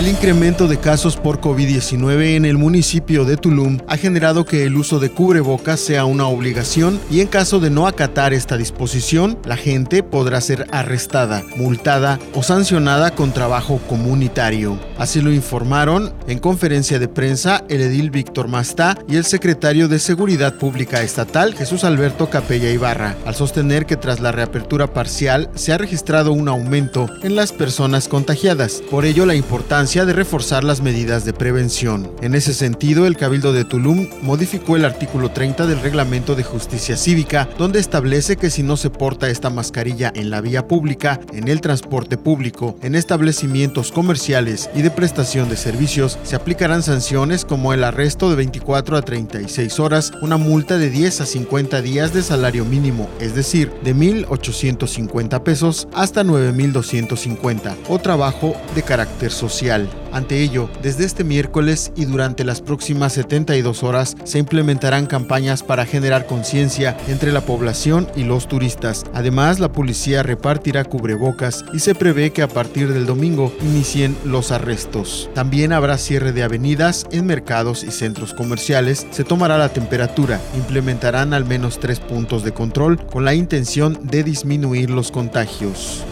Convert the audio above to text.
El incremento de casos por COVID-19 en el municipio de Tulum ha generado que el uso de cubrebocas sea una obligación y en caso de no acatar esta disposición, la gente podrá ser arrestada, multada o sancionada con trabajo comunitario. Así lo informaron en conferencia de prensa el edil Víctor Mastá y el secretario de Seguridad Pública Estatal Jesús Alberto Capella Ibarra, al sostener que tras la reapertura parcial se ha registrado un aumento en las personas contagiadas. Por ello la importancia de reforzar las medidas de prevención. En ese sentido, el Cabildo de Tulum modificó el artículo 30 del Reglamento de Justicia Cívica, donde establece que si no se porta esta mascarilla en la vía pública, en el transporte público, en establecimientos comerciales y de prestación de servicios, se aplicarán sanciones como el arresto de 24 a 36 horas, una multa de 10 a 50 días de salario mínimo, es decir, de 1.850 pesos hasta 9.250, o trabajo de carácter social. Ante ello, desde este miércoles y durante las próximas 72 horas se implementarán campañas para generar conciencia entre la población y los turistas. Además, la policía repartirá cubrebocas y se prevé que a partir del domingo inicien los arrestos. También habrá cierre de avenidas en mercados y centros comerciales, se tomará la temperatura, implementarán al menos tres puntos de control con la intención de disminuir los contagios.